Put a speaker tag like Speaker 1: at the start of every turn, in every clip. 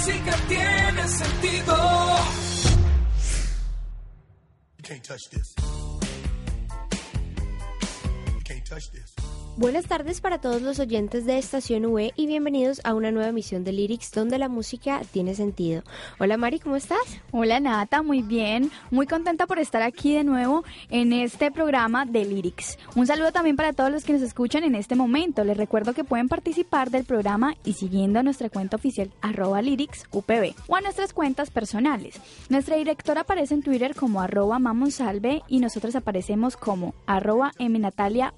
Speaker 1: música tiene sentido.
Speaker 2: You can't touch this. You can't touch this.
Speaker 3: Buenas tardes para todos los oyentes de Estación V y bienvenidos a una nueva emisión de Lyrics donde la música tiene sentido. Hola Mari, ¿cómo estás?
Speaker 4: Hola Nata, muy bien, muy contenta por estar aquí de nuevo en este programa de Lyrics. Un saludo también para todos los que nos escuchan en este momento. Les recuerdo que pueden participar del programa y siguiendo a nuestra cuenta oficial arroba Lyrics UPB o a nuestras cuentas personales. Nuestra directora aparece en Twitter como arroba mamonsalve y nosotros aparecemos como arroba mnataliav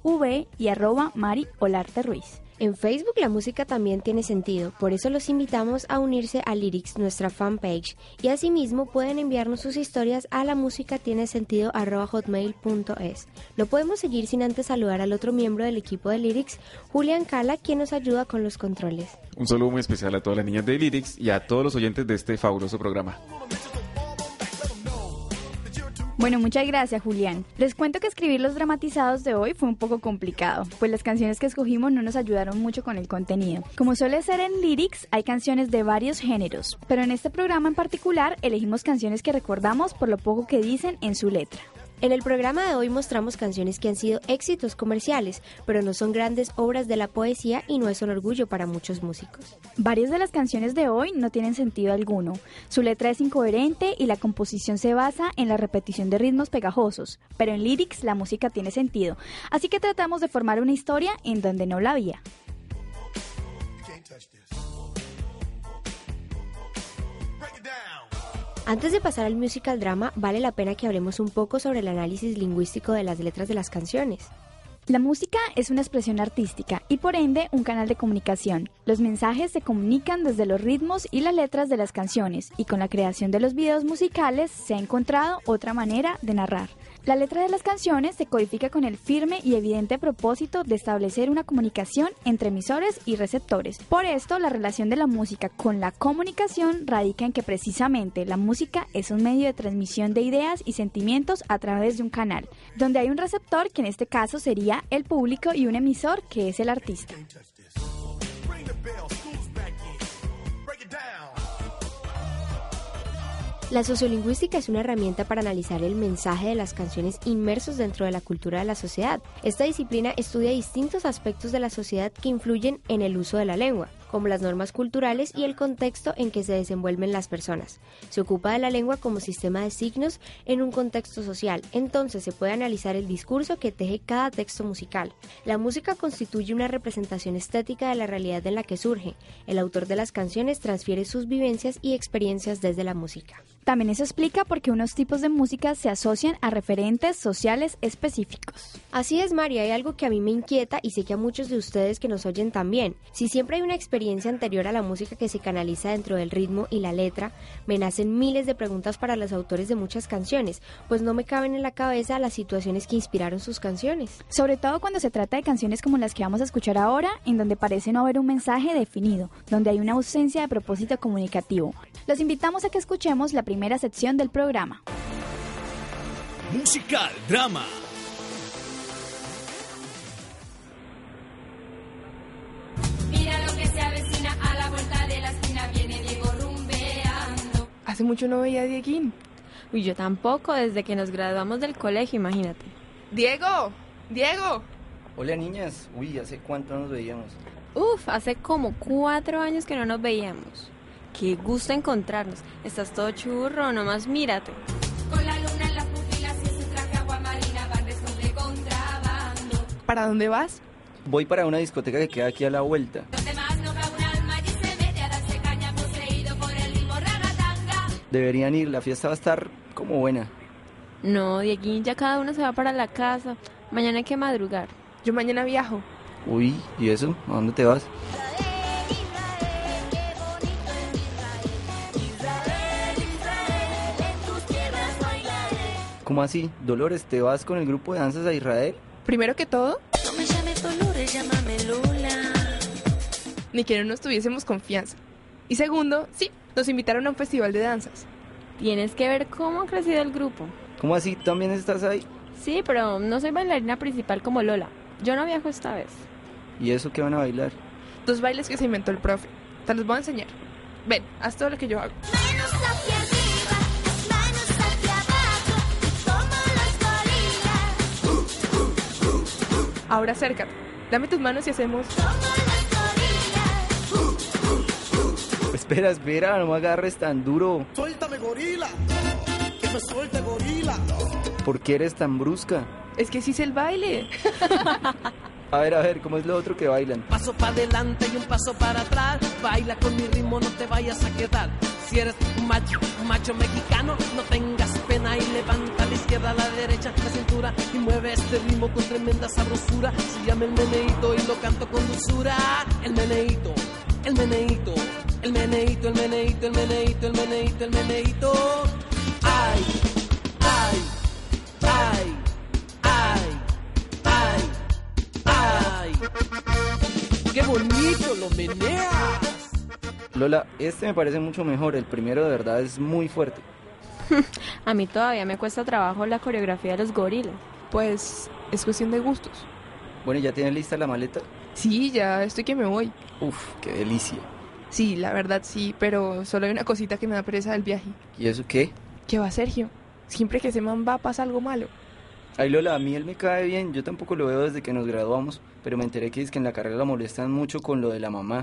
Speaker 4: y arroba Mari Olarte Ruiz.
Speaker 3: En Facebook la música también tiene sentido, por eso los invitamos a unirse a Lyrics, nuestra fanpage, y asimismo pueden enviarnos sus historias a la música tiene sentido hotmail.es. No podemos seguir sin antes saludar al otro miembro del equipo de Lyrics, Julián Cala, quien nos ayuda con los controles.
Speaker 5: Un saludo muy especial a todas las niñas de Lyrics y a todos los oyentes de este fabuloso programa.
Speaker 4: Bueno, muchas gracias Julián. Les cuento que escribir los dramatizados de hoy fue un poco complicado, pues las canciones que escogimos no nos ayudaron mucho con el contenido. Como suele ser en lyrics, hay canciones de varios géneros, pero en este programa en particular elegimos canciones que recordamos por lo poco que dicen en su letra.
Speaker 3: En el programa de hoy mostramos canciones que han sido éxitos comerciales, pero no son grandes obras de la poesía y no es un orgullo para muchos músicos.
Speaker 4: Varias de las canciones de hoy no tienen sentido alguno. Su letra es incoherente y la composición se basa en la repetición de ritmos pegajosos, pero en lyrics la música tiene sentido, así que tratamos de formar una historia en donde no la había.
Speaker 3: Antes de pasar al musical drama, vale la pena que hablemos un poco sobre el análisis lingüístico de las letras de las canciones.
Speaker 4: La música es una expresión artística y por ende un canal de comunicación. Los mensajes se comunican desde los ritmos y las letras de las canciones y con la creación de los videos musicales se ha encontrado otra manera de narrar. La letra de las canciones se codifica con el firme y evidente propósito de establecer una comunicación entre emisores y receptores. Por esto, la relación de la música con la comunicación radica en que precisamente la música es un medio de transmisión de ideas y sentimientos a través de un canal, donde hay un receptor que en este caso sería el público y un emisor que es el artista.
Speaker 3: La sociolingüística es una herramienta para analizar el mensaje de las canciones inmersos dentro de la cultura de la sociedad. Esta disciplina estudia distintos aspectos de la sociedad que influyen en el uso de la lengua, como las normas culturales y el contexto en que se desenvuelven las personas. Se ocupa de la lengua como sistema de signos en un contexto social, entonces se puede analizar el discurso que teje cada texto musical. La música constituye una representación estética de la realidad en la que surge. El autor de las canciones transfiere sus vivencias y experiencias desde la música.
Speaker 4: También eso explica por qué unos tipos de música se asocian a referentes sociales específicos.
Speaker 3: Así es, María, hay algo que a mí me inquieta y sé que a muchos de ustedes que nos oyen también. Si siempre hay una experiencia anterior a la música que se canaliza dentro del ritmo y la letra, me nacen miles de preguntas para los autores de muchas canciones, pues no me caben en la cabeza las situaciones que inspiraron sus canciones.
Speaker 4: Sobre todo cuando se trata de canciones como las que vamos a escuchar ahora, en donde parece no haber un mensaje definido, donde hay una ausencia de propósito comunicativo. Los invitamos a que escuchemos la primera sección del programa.
Speaker 6: Musical Drama.
Speaker 7: Mira lo que se avecina a la vuelta de la esquina, viene Diego rumbeando.
Speaker 8: Hace mucho no veía a Dieguín.
Speaker 9: Uy, yo tampoco, desde que nos graduamos del colegio, imagínate.
Speaker 8: ¡Diego! ¡Diego!
Speaker 10: Hola niñas, uy, ¿hace cuánto nos veíamos?
Speaker 9: Uf, hace como cuatro años que no nos veíamos. Qué gusto encontrarnos. Estás todo churro, nomás mírate.
Speaker 7: Con la luna en las pupilas y traje agua marina van de contrabando.
Speaker 8: ¿Para dónde vas?
Speaker 10: Voy para una discoteca que queda aquí a la vuelta.
Speaker 7: Los demás no cabe un alma y se mete a darse caña poseído por el ritmo ragatanga.
Speaker 10: Deberían ir, la fiesta va a estar como buena.
Speaker 9: No, Dieguín, ya cada uno se va para la casa. Mañana hay que madrugar.
Speaker 8: Yo mañana viajo.
Speaker 10: Uy, ¿y eso? ¿A dónde te vas? ¿Cómo así? Dolores, ¿te vas con el grupo de danzas a Israel?
Speaker 8: Primero que todo,
Speaker 7: No me llames Dolores, llámame Lola.
Speaker 8: ni que no nos tuviésemos confianza. Y segundo, sí, nos invitaron a un festival de danzas.
Speaker 9: Tienes que ver cómo ha crecido el grupo.
Speaker 10: ¿Cómo así? ¿También estás ahí?
Speaker 9: Sí, pero no soy bailarina principal como Lola. Yo no viajo esta vez.
Speaker 10: ¿Y eso qué van a bailar?
Speaker 8: Dos bailes que se inventó el profe. Te los voy a enseñar. Ven, haz todo lo que yo hago. Ahora acércate. Dame tus manos y hacemos...
Speaker 10: Espera, espera, no me agarres tan duro.
Speaker 2: Suéltame, gorila. Que me suelte, gorila.
Speaker 10: ¿Por qué eres tan brusca?
Speaker 8: Es que sí es el baile.
Speaker 10: A ver, a ver, ¿cómo es lo otro que bailan?
Speaker 1: Paso para adelante y un paso para atrás. Baila con mi ritmo, no te vayas a quedar. Si eres un macho, un macho mexicano, no tengas pena y levanta la izquierda, a la derecha, la cintura y mueve este ritmo con tremenda sabrosura. Se llama el meneíto y lo canto con dulzura. El meneíto, el meneíto, el meneíto, el meneíto, el meneíto, el meneíto, el meneíto. Ay, ay, ay, ay, ay, ay. ¡Qué bonito lo meneas!
Speaker 10: Lola, este me parece mucho mejor. El primero de verdad es muy fuerte.
Speaker 9: A mí todavía me cuesta trabajo la coreografía de los gorilas.
Speaker 8: Pues es cuestión de gustos.
Speaker 10: Bueno, ¿ya tienes lista la maleta?
Speaker 8: Sí, ya estoy que me voy.
Speaker 10: Uf, qué delicia.
Speaker 8: Sí, la verdad sí, pero solo hay una cosita que me da pereza del viaje.
Speaker 10: ¿Y eso qué?
Speaker 8: ¿Qué va Sergio? Siempre que ese man va pasa algo malo.
Speaker 10: Ay, Lola, a mí él me cae bien. Yo tampoco lo veo desde que nos graduamos. Pero me enteré que es que en la carrera lo molestan mucho con lo de la mamá.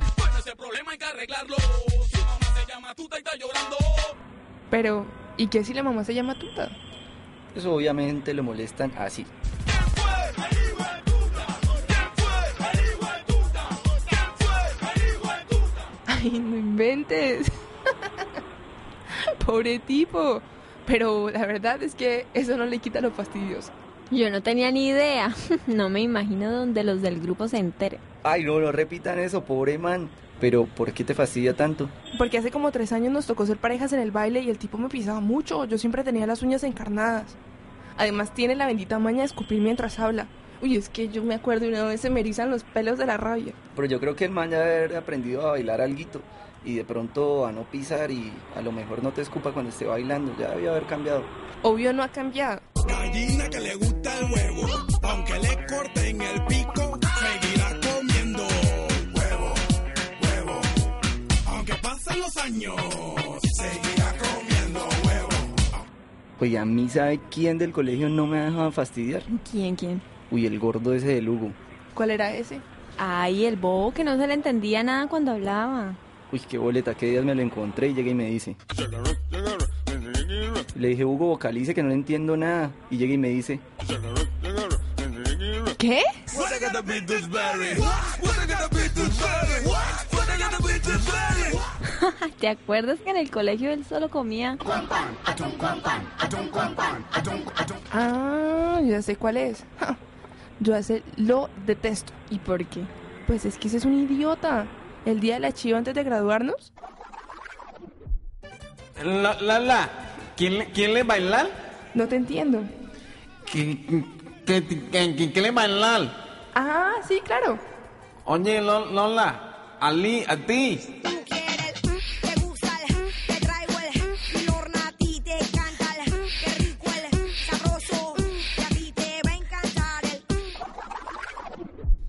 Speaker 8: Pero, ¿y qué si la mamá se llama Tuta?
Speaker 10: Eso obviamente lo molestan así.
Speaker 8: Ay, no inventes. Pobre tipo. Pero la verdad es que eso no le quita lo fastidioso.
Speaker 9: Yo no tenía ni idea. No me imagino donde los del grupo se enteren.
Speaker 10: Ay, no, no repitan eso, pobre man. Pero, ¿por qué te fastidia tanto?
Speaker 8: Porque hace como tres años nos tocó ser parejas en el baile y el tipo me pisaba mucho. Yo siempre tenía las uñas encarnadas. Además tiene la bendita maña de escupir mientras habla. Uy, es que yo me acuerdo y una vez se me erizan los pelos de la rabia.
Speaker 10: Pero yo creo que el man ya debe haber aprendido a bailar alguito. Y de pronto a no pisar y a lo mejor no te escupa cuando esté bailando. Ya debía haber cambiado.
Speaker 8: Obvio no ha cambiado.
Speaker 2: Gallina que le gusta el huevo. Aunque le corten el pico, años, seguirá comiendo huevo.
Speaker 10: Oye, a mí, ¿sabe quién del colegio no me ha dejado fastidiar?
Speaker 9: ¿Quién, quién?
Speaker 10: Uy, el gordo ese de Lugo.
Speaker 8: ¿Cuál era ese?
Speaker 9: Ay, el bobo que no se le entendía nada cuando hablaba.
Speaker 10: Uy, qué boleta, qué días me lo encontré y llega y me dice. Le dije, Hugo, vocalice que no le entiendo nada. Y llega y me dice,
Speaker 8: ¿Qué?
Speaker 9: ¿Te acuerdas que en el colegio él solo comía?
Speaker 8: Ah, ya sé cuál es. Ja, Yo a ese lo detesto.
Speaker 9: ¿Y por qué?
Speaker 8: Pues es que ese es un idiota. El día de la chiva antes de graduarnos,
Speaker 6: La, la, la. ¿Quién, le- quién le bailar?
Speaker 8: no te entiendo.
Speaker 6: ¿Qué, qué, qué, qué- qué le bailar?
Speaker 8: Ah, sí, claro.
Speaker 6: Oye, Lo- Lola, Ali, a ti.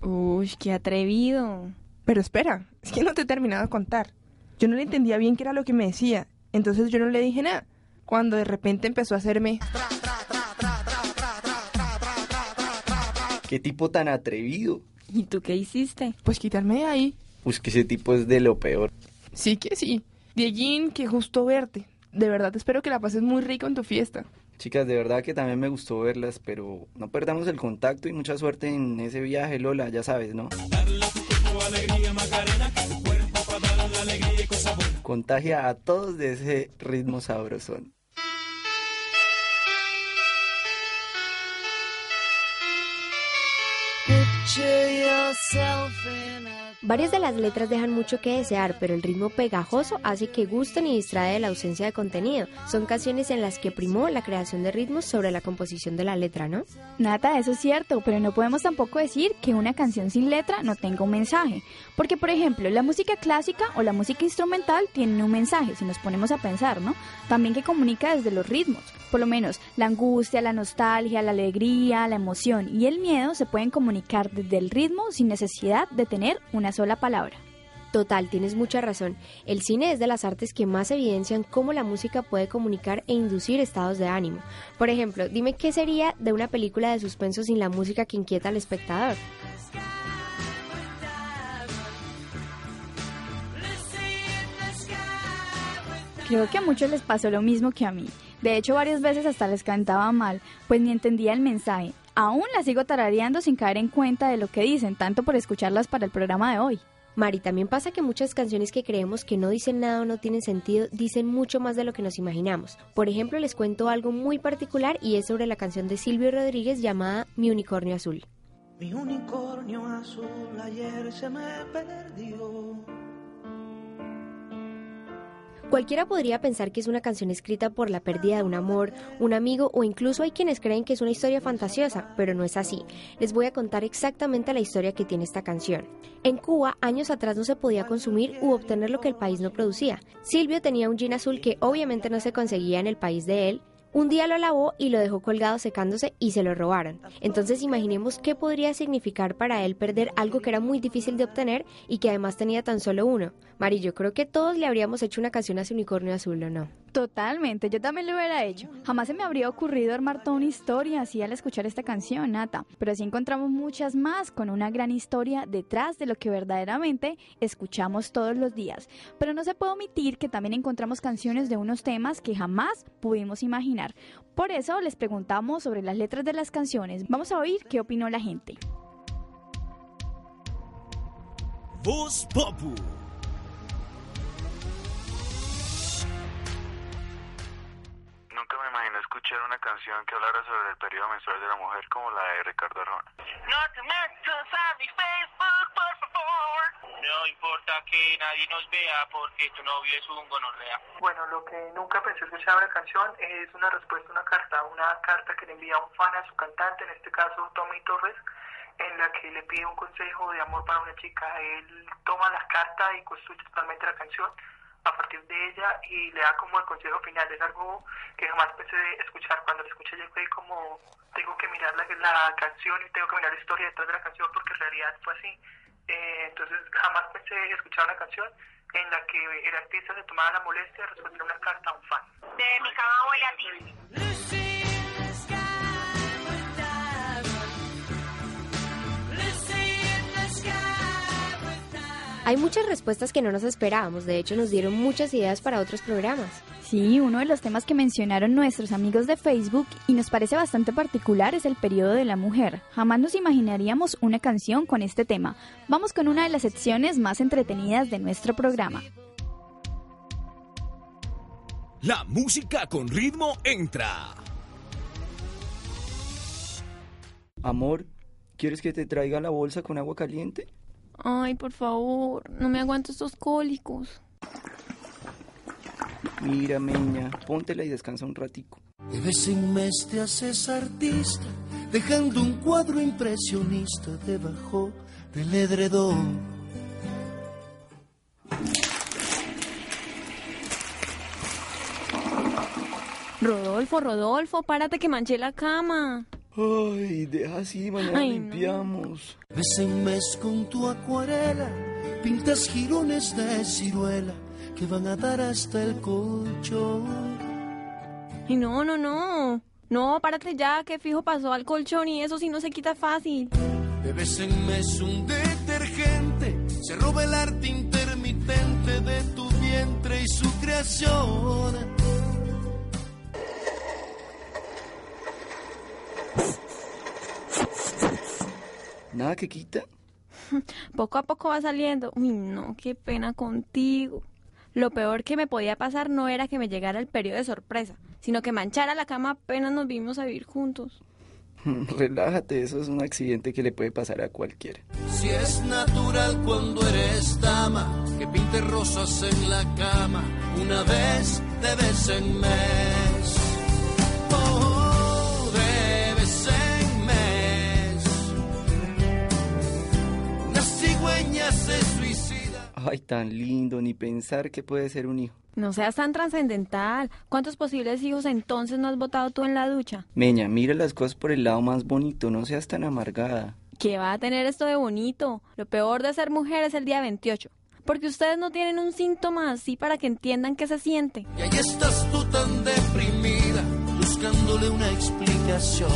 Speaker 9: Uy, qué atrevido.
Speaker 8: Pero espera, es que no te he terminado de contar. Yo no le entendía bien qué era lo que me decía, entonces yo no le dije nada. Cuando de repente empezó a hacerme...
Speaker 10: qué tipo tan atrevido.
Speaker 9: ¿Y tú qué hiciste?
Speaker 8: Pues quitarme de ahí.
Speaker 10: Pues que ese tipo es de lo peor.
Speaker 8: Sí que sí. Dieguín, qué justo verte. De verdad espero que la pases muy rico en tu fiesta.
Speaker 10: Chicas, de verdad que también me gustó verlas, pero no perdamos el contacto y mucha suerte en ese viaje, Lola, ya sabes, ¿no? Contagia a todos de ese ritmo sabrosón.
Speaker 3: Varias de las letras dejan mucho que desear, pero el ritmo pegajoso hace que gusten y distrae de la ausencia de contenido. Son canciones en las que primó la creación de ritmos sobre la composición de la letra, ¿no?
Speaker 4: Nata, eso es cierto, pero no podemos tampoco decir que una canción sin letra no tenga un mensaje. Porque, por ejemplo, la música clásica o la música instrumental tienen un mensaje, si nos ponemos a pensar, ¿no? También que comunica desde los ritmos. Por lo menos, la angustia, la nostalgia, la alegría, la emoción y el miedo se pueden comunicar desde el ritmo sin necesidad de tener una sola palabra.
Speaker 3: Total, tienes mucha razón. El cine es de las artes que más evidencian cómo la música puede comunicar e inducir estados de ánimo. Por ejemplo, dime qué sería de una película de suspenso sin la música que inquieta al espectador.
Speaker 4: Creo que a muchos les pasó lo mismo que a mí. De hecho, varias veces hasta les cantaba mal, pues ni entendía el mensaje. Aún la sigo tarareando sin caer en cuenta de lo que dicen, tanto por escucharlas para el programa de hoy.
Speaker 3: Mari, también pasa que muchas canciones que creemos que no dicen nada o no tienen sentido dicen mucho más de lo que nos imaginamos. Por ejemplo, les cuento algo muy particular y es sobre la canción de Silvio Rodríguez llamada Mi unicornio azul.
Speaker 11: Mi unicornio azul ayer se me perdió.
Speaker 3: Cualquiera podría pensar que es una canción escrita por la pérdida de un amor, un amigo o incluso hay quienes creen que es una historia fantasiosa, pero no es así. Les voy a contar exactamente la historia que tiene esta canción. En Cuba, años atrás no se podía consumir u obtener lo que el país no producía. Silvio tenía un jean azul que obviamente no se conseguía en el país de él, un día lo lavó y lo dejó colgado secándose y se lo robaron. Entonces imaginemos qué podría significar para él perder algo que era muy difícil de obtener y que además tenía tan solo uno. Mari, yo creo que todos le habríamos hecho una canción a ese unicornio azul, ¿o no?
Speaker 4: Totalmente, yo también lo hubiera hecho. Jamás se me habría ocurrido armar toda una historia así al escuchar esta canción, Nata. Pero sí encontramos muchas más con una gran historia detrás de lo que verdaderamente escuchamos todos los días. Pero no se puede omitir que también encontramos canciones de unos temas que jamás pudimos imaginar. Por eso les preguntamos sobre las letras de las canciones. Vamos a oír qué opinó la gente.
Speaker 2: Voz Popu.
Speaker 12: Escuchar una canción que hablara sobre el periodo menstrual de la mujer como la de Ricardo Arjona.
Speaker 13: No te metas a mi Facebook, por favor. No importa que nadie nos vea porque tu novio es un gonorrea.
Speaker 14: Bueno, lo que nunca pensé escuchar una canción es una respuesta a una carta, una carta que le envía un fan a su cantante, en este caso Tommy Torres, en la que le pide un consejo de amor para una chica. Él toma la carta y construye totalmente la canción a partir de ella y le da como el consejo final. Es algo que jamás pensé escuchar. Cuando lo escuché yo fue como, tengo que mirar la, la canción y tengo que mirar la historia detrás de la canción porque en realidad fue así. Eh, entonces jamás pensé escuchar una canción en la que el artista se tomaba la molestia de responder una carta a un fan.
Speaker 13: De mi cama huele a ti.
Speaker 3: Hay muchas respuestas que no nos esperábamos, de hecho nos dieron muchas ideas para otros programas.
Speaker 4: Sí, uno de los temas que mencionaron nuestros amigos de Facebook y nos parece bastante particular es el periodo de la mujer. Jamás nos imaginaríamos una canción con este tema. Vamos con una de las secciones más entretenidas de nuestro programa.
Speaker 2: La música con ritmo entra.
Speaker 10: Amor, ¿quieres que te traiga la bolsa con agua caliente?
Speaker 9: Ay, por favor, no me aguanto estos cólicos.
Speaker 10: Mira, meña, póntela y descansa un ratico.
Speaker 11: De vez en mes te haces artista, dejando un cuadro impresionista debajo del edredón.
Speaker 9: Rodolfo, Rodolfo, párate que manché la cama.
Speaker 10: Ay, deja así, mañana
Speaker 9: Ay, no.
Speaker 11: De
Speaker 10: limpiamos.
Speaker 11: vez en mes con tu acuarela, pintas jirones de ciruela que van a dar hasta el colchón.
Speaker 9: Y no, no, no. No, párate ya, que fijo pasó al colchón y eso sí no se quita fácil.
Speaker 11: De vez en mes un detergente se roba el arte intermitente de tu vientre y su creación.
Speaker 10: Nada que quita.
Speaker 9: Poco a poco va saliendo. Uy, no, qué pena contigo. Lo peor que me podía pasar no era que me llegara el periodo de sorpresa, sino que manchara la cama apenas nos vimos a vivir juntos.
Speaker 10: Relájate, eso es un accidente que le puede pasar a cualquiera.
Speaker 11: Si es natural cuando eres dama, que pintes rosas en la cama, una vez de vez en mes. Oh, se suicida.
Speaker 10: Ay, tan lindo, ni pensar que puede ser un hijo.
Speaker 9: No seas tan trascendental. ¿Cuántos posibles hijos entonces no has botado tú en la ducha?
Speaker 10: Meña, mira las cosas por el lado más bonito, no seas tan amargada.
Speaker 9: ¿Qué va a tener esto de bonito? Lo peor de ser mujer es el día 28. Porque ustedes no tienen un síntoma así para que entiendan qué se siente.
Speaker 11: Y ahí estás tú tan deprimida, buscándole una explicación.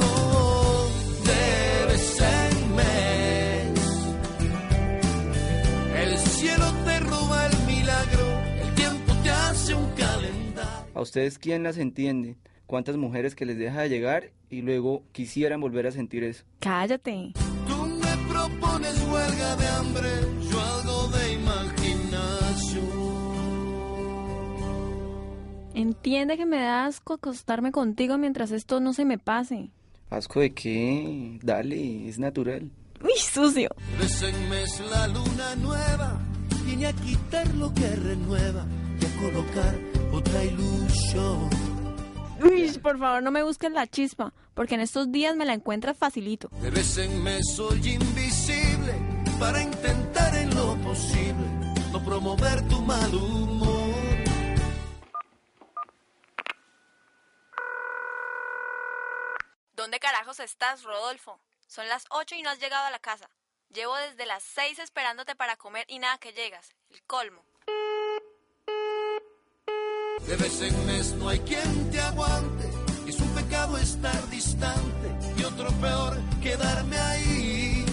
Speaker 11: Oh, de vez cielo te roba el milagro, el tiempo te hace un calendario.
Speaker 10: ¿A ustedes quién las entiende? ¿Cuántas mujeres que les deja de llegar y luego quisieran volver a sentir eso?
Speaker 9: Cállate.
Speaker 11: Tú me propones huelga de hambre, yo algo de imaginación.
Speaker 9: Entiende que me da asco acostarme contigo mientras esto no se me pase.
Speaker 10: ¿Asco de qué? Dale, es natural.
Speaker 9: ¡Uy, sucio!
Speaker 11: En mes la luna nueva viene a quitar lo que renueva y a colocar otra ilusión.
Speaker 9: Uy, por favor, no me busques la chispa, porque en estos días me la encuentras facilito.
Speaker 11: De vez en mes soy invisible para intentar en lo posible no promover tu mal humor.
Speaker 9: ¿Dónde carajos estás, Rodolfo? Son las 8 y no has llegado a la casa. Llevo desde las 6 esperándote para comer y nada que llegas. El colmo.
Speaker 11: De vez en mes no hay quien te aguante. Es un pecado estar distante y otro peor quedarme ahí.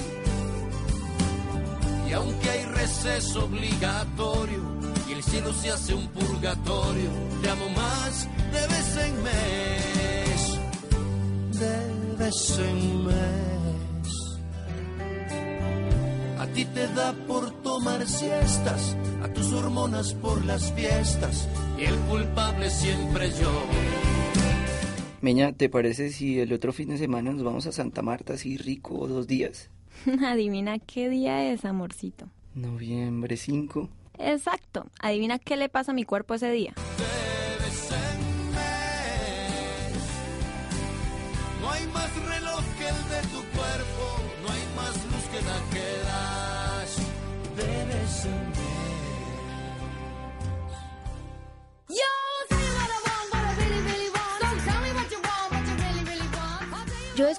Speaker 11: Y aunque hay receso obligatorio y el cielo se hace un purgatorio, te amo más de vez en mes. De vez en mes. A ti te da por tomar siestas, a tus hormonas por las fiestas, y el culpable siempre yo.
Speaker 10: Meña, ¿te parece si el otro fin de semana nos vamos a Santa Marta así rico dos días?
Speaker 9: Adivina qué día es, amorcito.
Speaker 10: Noviembre 5.
Speaker 9: Exacto. Adivina qué le pasa a mi cuerpo ese día.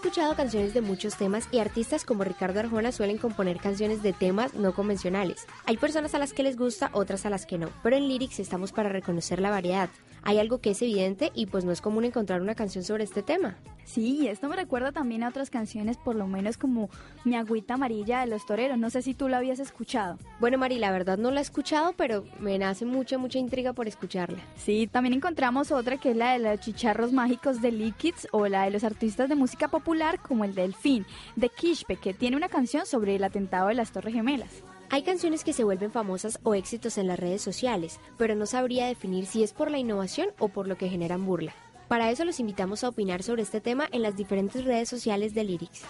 Speaker 3: Escuchado canciones de muchos temas y artistas como Ricardo Arjona suelen componer canciones de temas no convencionales. Hay personas a las que les gusta, otras a las que no, pero en Lyrics estamos para reconocer la variedad. Hay algo que es evidente y pues no es común encontrar una canción sobre este tema.
Speaker 4: Sí, esto me recuerda también a otras canciones, por lo menos como Mi agüita amarilla de los toreros. No sé si tú la habías escuchado.
Speaker 3: Bueno, Mari, la verdad no la he escuchado, pero me nace mucha, mucha intriga por escucharla.
Speaker 4: Sí, también encontramos otra que es la de los chicharros mágicos de Liquids o la de los artistas de música popular como el Delfín de Kishpe, que tiene una canción sobre el atentado de las Torres Gemelas.
Speaker 3: Hay canciones que se vuelven famosas o éxitos en las redes sociales, pero no sabría definir si es por la innovación o por lo que generan burla. Para eso los invitamos a opinar sobre este tema en las diferentes redes sociales de Lyrics.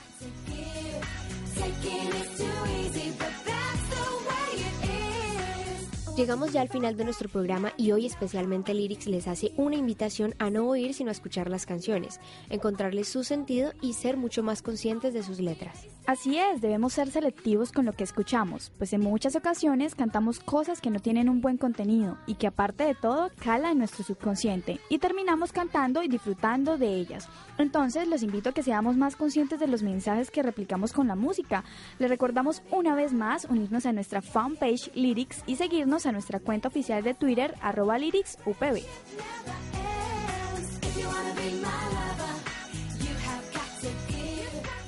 Speaker 3: Llegamos ya al final de nuestro programa y hoy especialmente Lyrics les hace una invitación a no oír sino a escuchar las canciones, encontrarles su sentido y ser mucho más conscientes de sus letras.
Speaker 4: Así es, debemos ser selectivos con lo que escuchamos, pues en muchas ocasiones cantamos cosas que no tienen un buen contenido y que aparte de todo cala en nuestro subconsciente y terminamos cantando y disfrutando de ellas. Entonces los invito a que seamos más conscientes de los mensajes que replicamos con la música. Les recordamos una vez más unirnos a nuestra fanpage Lyrics y seguirnos a nuestra cuenta oficial de Twitter arroba lyricsupb.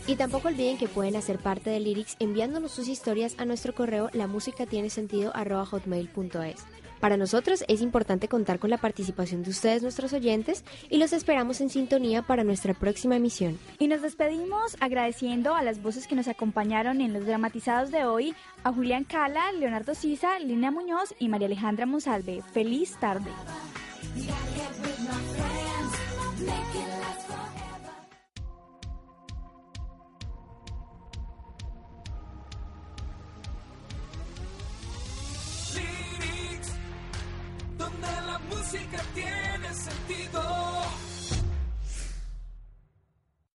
Speaker 3: Y tampoco olviden que pueden hacer parte de Lyrics enviándonos sus historias a nuestro correo la música tiene sentido hotmail.es. Para nosotros es importante contar con la participación de ustedes, nuestros oyentes, y los esperamos en sintonía para nuestra próxima emisión.
Speaker 4: Y nos despedimos agradeciendo a las voces que nos acompañaron en los dramatizados de hoy, a Julián Cala, Leonardo Sisa, Lina Muñoz y María Alejandra Monsalve. Feliz tarde.
Speaker 2: Música tiene sentido.